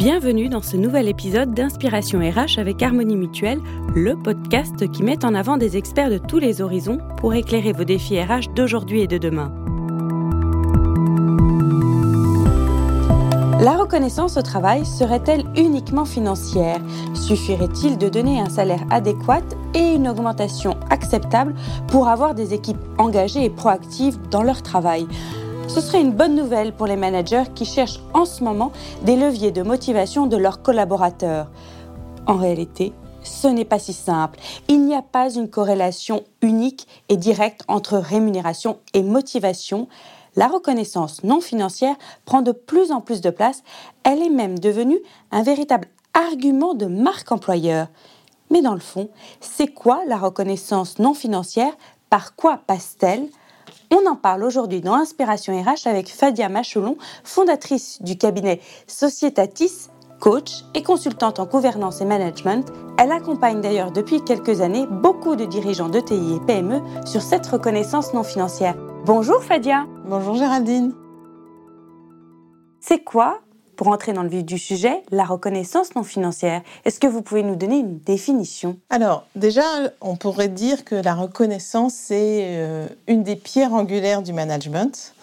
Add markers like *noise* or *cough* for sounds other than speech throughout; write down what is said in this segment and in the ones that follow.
Bienvenue dans ce nouvel épisode d'Inspiration RH avec Harmonie Mutuelle, le podcast qui met en avant des experts de tous les horizons pour éclairer vos défis RH d'aujourd'hui et de demain. La reconnaissance au travail serait-elle uniquement financière? Suffirait-il de donner un salaire adéquat et une augmentation acceptable pour avoir des équipes engagées et proactives dans leur travail? Ce serait une bonne nouvelle pour les managers qui cherchent en ce moment des leviers de motivation de leurs collaborateurs. En réalité, ce n'est pas si simple. Il n'y a pas une corrélation unique et directe entre rémunération et motivation. La reconnaissance non financière prend de plus en plus de place. Elle est même devenue un véritable argument de marque employeur. Mais dans le fond, c'est quoi la reconnaissance non financière? Par quoi passe-t-elle? On en parle aujourd'hui dans Inspiration RH avec Fadia Machelon, fondatrice du cabinet Societatis, coach et consultante en gouvernance et management. Elle accompagne d'ailleurs depuis quelques années beaucoup de dirigeants de TI et PME sur cette reconnaissance non financière. Bonjour Fadia. Bonjour Géraldine. C'est quoi pour entrer dans le vif du sujet, la reconnaissance non financière. Est-ce que vous pouvez nous donner une définition? Alors, déjà, on pourrait dire que la reconnaissance, c'est euh, une des pierres angulaires du management,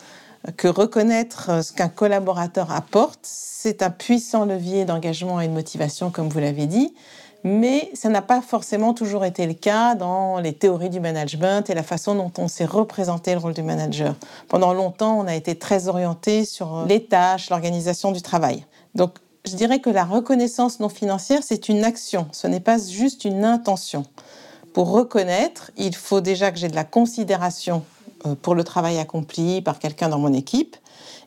que reconnaître euh, ce qu'un collaborateur apporte, c'est un puissant levier d'engagement et de motivation, comme vous l'avez dit mais ça n'a pas forcément toujours été le cas dans les théories du management et la façon dont on s'est représenté le rôle du manager. Pendant longtemps, on a été très orienté sur les tâches, l'organisation du travail. Donc, je dirais que la reconnaissance non financière, c'est une action, ce n'est pas juste une intention. Pour reconnaître, il faut déjà que j'ai de la considération euh, pour le travail accompli par quelqu'un dans mon équipe,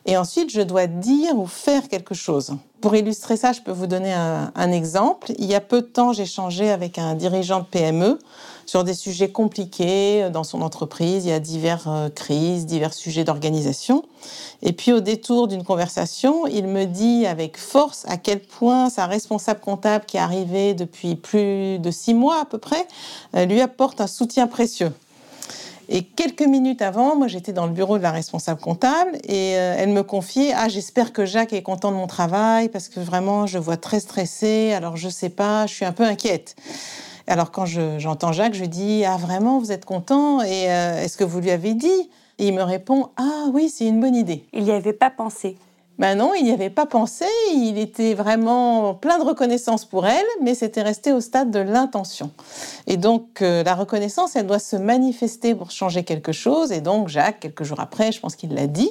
et ensuite je dois dire ou faire quelque chose. Pour illustrer ça, je peux vous donner un, exemple. Il y a peu de temps, j'ai changé avec un dirigeant de PME sur des sujets compliqués dans son entreprise. Il y a diverses euh, crises, divers sujets d'organisation. Et puis au détour d'une conversation, il me dit avec force à quel point sa responsable comptable qui est arrivée depuis plus de six mois à peu près euh, lui apporte un soutien précieux. Et quelques minutes avant, moi j'étais dans le bureau de la responsable comptable et euh, elle me confiait Ah, j'espère que Jacques est content de mon travail parce que vraiment je vois très stressé, alors je sais pas, je suis un peu inquiète. Alors quand j'entends Jacques, je dis Ah, vraiment, vous êtes content Et euh, est-ce que vous lui avez dit? Et il me répond Ah, oui, c'est une bonne idée. Il n'y avait pas pensé. Ben non, il n'y avait pas pensé, il était vraiment plein de reconnaissance pour elle, mais c'était resté au stade de l'intention. Et donc euh, la reconnaissance, elle doit se manifester pour changer quelque chose, et donc Jacques, quelques jours après, je pense qu'il l'a dit.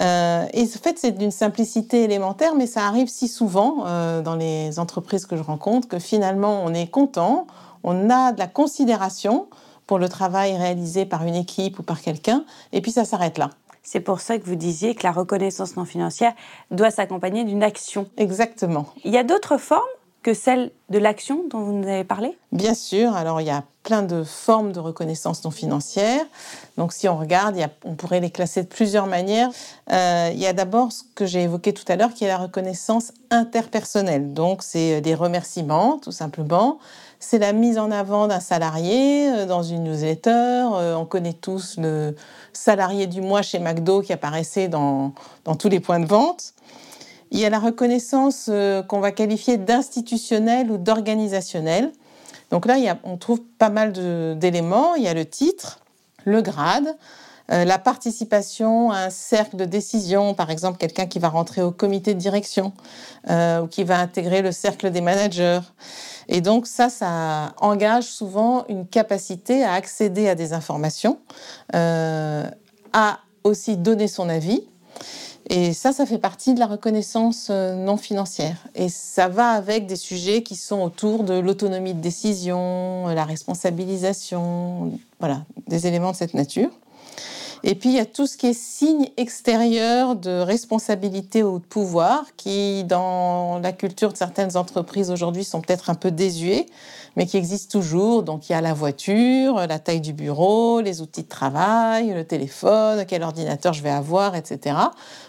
Euh, et en fait, c'est d'une simplicité élémentaire, mais ça arrive si souvent euh, dans les entreprises que je rencontre que finalement on est content, on a de la considération pour le travail réalisé par une équipe ou par quelqu'un, et puis ça s'arrête là. C'est pour ça que vous disiez que la reconnaissance non financière doit s'accompagner d'une action. Exactement. Il y a d'autres formes que celle de l'action dont vous nous avez parlé? Bien sûr, alors il y a plein de formes de reconnaissance non financière. Donc si on regarde, on pourrait les classer de plusieurs manières. Euh, il y a d'abord ce que j'ai évoqué tout à l'heure, qui est la reconnaissance interpersonnelle. Donc c'est des remerciements, tout simplement c'est la mise en avant d'un salarié euh, dans une newsletter. Euh, on connaît tous le salarié du mois chez McDo qui apparaissait dans, tous les points de vente. Il y a la reconnaissance euh, qu'on va qualifier d'institutionnelle ou d'organisationnelle. Donc là, on trouve pas mal d'éléments. Il y a le titre, le grade, la participation à un cercle de décision, par exemple quelqu'un qui va rentrer au comité de direction ou qui va intégrer le cercle des managers. Et donc ça, ça engage souvent une capacité à accéder à des informations, euh, à aussi donner son avis. Et ça, ça fait partie de la reconnaissance euh, non financière. Et ça va avec des sujets qui sont autour de l'autonomie de décision, la responsabilisation, voilà, des éléments de cette nature. Et puis, il y a tout ce qui est signe extérieur de responsabilité ou de pouvoir, qui, dans la culture de certaines entreprises aujourd'hui, sont peut-être un peu désuets. Mais qui existent toujours. Donc il y a la voiture, la taille du bureau, les outils de travail, le téléphone, quel ordinateur je vais avoir, etc.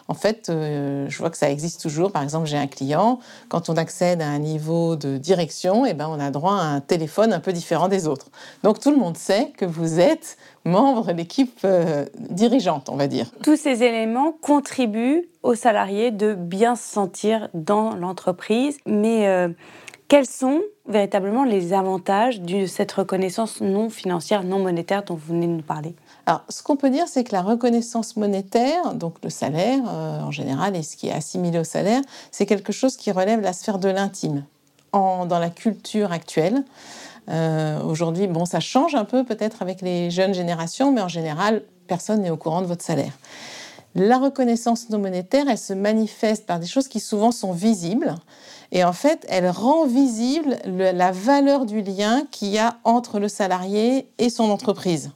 En fait, euh, je vois que ça existe toujours. Par exemple, j'ai un client, quand on accède à un niveau de direction, eh ben, on a droit à un téléphone un peu différent des autres. Donc tout le monde sait que vous êtes membre de l'équipe euh, dirigeante, on va dire. Tous ces éléments contribuent aux salariés de bien se sentir dans l'entreprise, mais euh, quels sont véritablement les avantages de cette reconnaissance non financière, non monétaire dont vous venez de nous parler? Alors, ce qu'on peut dire, c'est que la reconnaissance monétaire, donc le salaire euh, en général, et ce qui est assimilé au salaire, c'est quelque chose qui relève la sphère de l'intime dans la culture actuelle. Euh, aujourd'hui, bon, ça change un peu peut-être avec les jeunes générations, mais en général, personne n'est au courant de votre salaire. La reconnaissance non monétaire, elle se manifeste par des choses qui souvent sont visibles. Et en fait, elle rend visible la valeur du lien qu'il y a entre le salarié et son entreprise.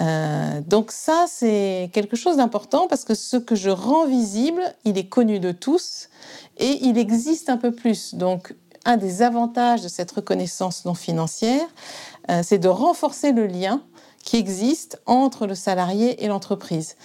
Euh, donc ça, c'est quelque chose d'important parce que ce que je rends visible, il est connu de tous et il existe un peu plus. Donc un des avantages de cette reconnaissance non financière, euh, c'est de renforcer le lien qui existe entre le salarié et l'entreprise.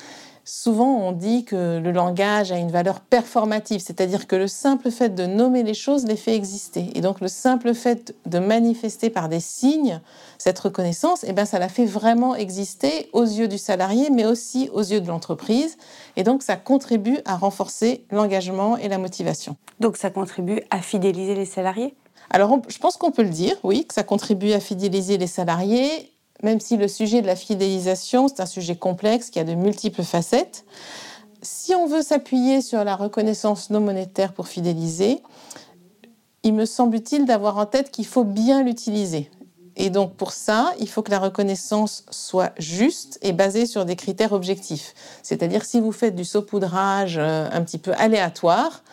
Souvent, on dit que le langage a une valeur performative, c'est-à-dire que le simple fait de nommer les choses les fait exister. Et donc, le simple fait de manifester par des signes cette reconnaissance, eh ben, ça la fait vraiment exister aux yeux du salarié, mais aussi aux yeux de l'entreprise. Et donc, ça contribue à renforcer l'engagement et la motivation. Donc, ça contribue à fidéliser les salariés? Alors, je pense qu'on peut le dire, oui, que ça contribue à fidéliser les salariés même si le sujet de la fidélisation, c'est un sujet complexe qui a de multiples facettes, si on veut s'appuyer sur la reconnaissance non monétaire pour fidéliser, il me semble utile d'avoir en tête qu'il faut bien l'utiliser. Et donc pour ça, il faut que la reconnaissance soit juste et basée sur des critères objectifs. C'est-à-dire si vous faites du saupoudrage euh, un petit peu aléatoire,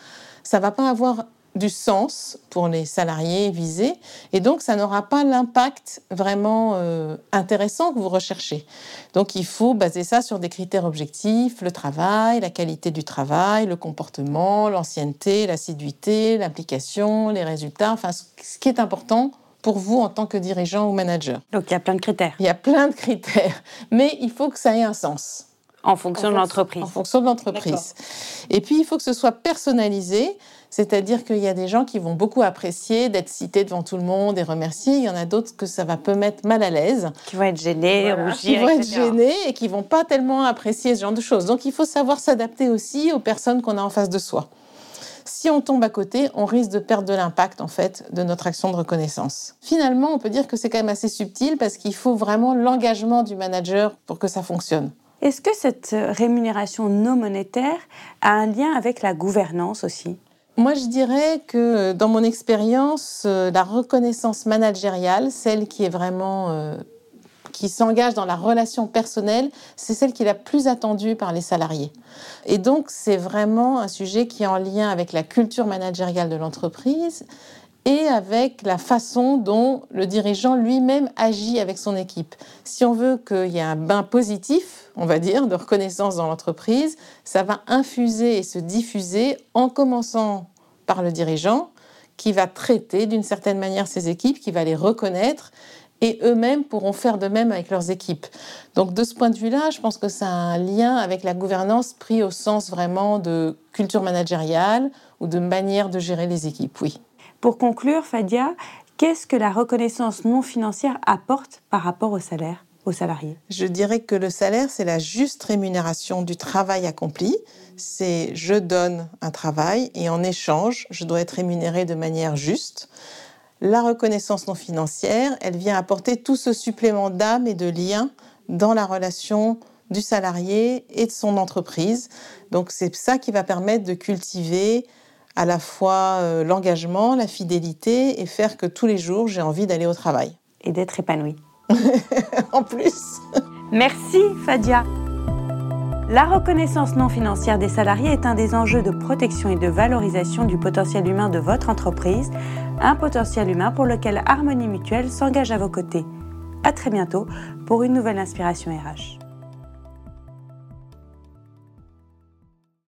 ça va pas avoir du sens pour les salariés visés et donc ça n'aura pas l'impact vraiment euh, intéressant que vous recherchez. Donc il faut baser ça sur des critères objectifs, le travail, la qualité du travail, le comportement, l'ancienneté, l'assiduité, l'implication, les résultats, enfin ce qui est important pour vous en tant que dirigeant ou manager. Donc il y a plein de critères. Il y a plein de critères, mais il faut que ça ait un sens. En fonction de l'entreprise. En fonction de l'entreprise. Et puis, il faut que ce soit personnalisé, c'est-à-dire qu'il y a des gens qui vont beaucoup apprécier d'être cités devant tout le monde et remerciés. Il y en a d'autres que ça va peut mettre mal à l'aise. Qui vont être gênés, rougir, Qui vont être gênés et qui vont pas tellement apprécier ce genre de choses. Donc, il faut savoir s'adapter aussi aux personnes qu'on a en face de soi. Si on tombe à côté, on risque de perdre de l'impact en fait de notre action de reconnaissance. Finalement, on peut dire que c'est quand même assez subtil parce qu'il faut vraiment l'engagement du manager pour que ça fonctionne. Est-ce que cette rémunération non monétaire a un lien avec la gouvernance aussi? Moi, je dirais que dans mon expérience, euh, la reconnaissance managériale, celle qui est vraiment euh, qui s'engage dans la relation personnelle, c'est celle qui est la plus attendue par les salariés. Et donc, c'est vraiment un sujet qui est en lien avec la culture managériale de l'entreprise et avec la façon dont le dirigeant lui-même agit avec son équipe. Si on veut qu'il y ait un bain positif, on va dire, de reconnaissance dans l'entreprise, ça va infuser et se diffuser en commençant par le dirigeant qui va traiter d'une certaine manière ses équipes, qui va les reconnaître et eux-mêmes pourront faire de même avec leurs équipes. Donc de ce point de vue-là, je pense que ça a un lien avec la gouvernance pris au sens vraiment de culture managériale ou de manière de gérer les équipes, oui. Pour conclure, Fadia, qu'est-ce que la reconnaissance non financière apporte par rapport au salaire aux salariés? Je dirais que le salaire, c'est la juste rémunération du travail accompli. C'est je donne un travail et en échange, je dois être rémunéré de manière juste. La reconnaissance non financière, elle vient apporter tout ce supplément d'âme et de lien dans la relation du salarié et de son entreprise. Donc c'est ça qui va permettre de cultiver à la fois euh, l'engagement, la fidélité et faire que tous les jours j'ai envie d'aller au travail. Et d'être épanoui. *laughs* en plus. Merci Fadia. La reconnaissance non financière des salariés est un des enjeux de protection et de valorisation du potentiel humain de votre entreprise, un potentiel humain pour lequel Harmonie Mutuelle s'engage à vos côtés. À très bientôt pour une nouvelle inspiration RH.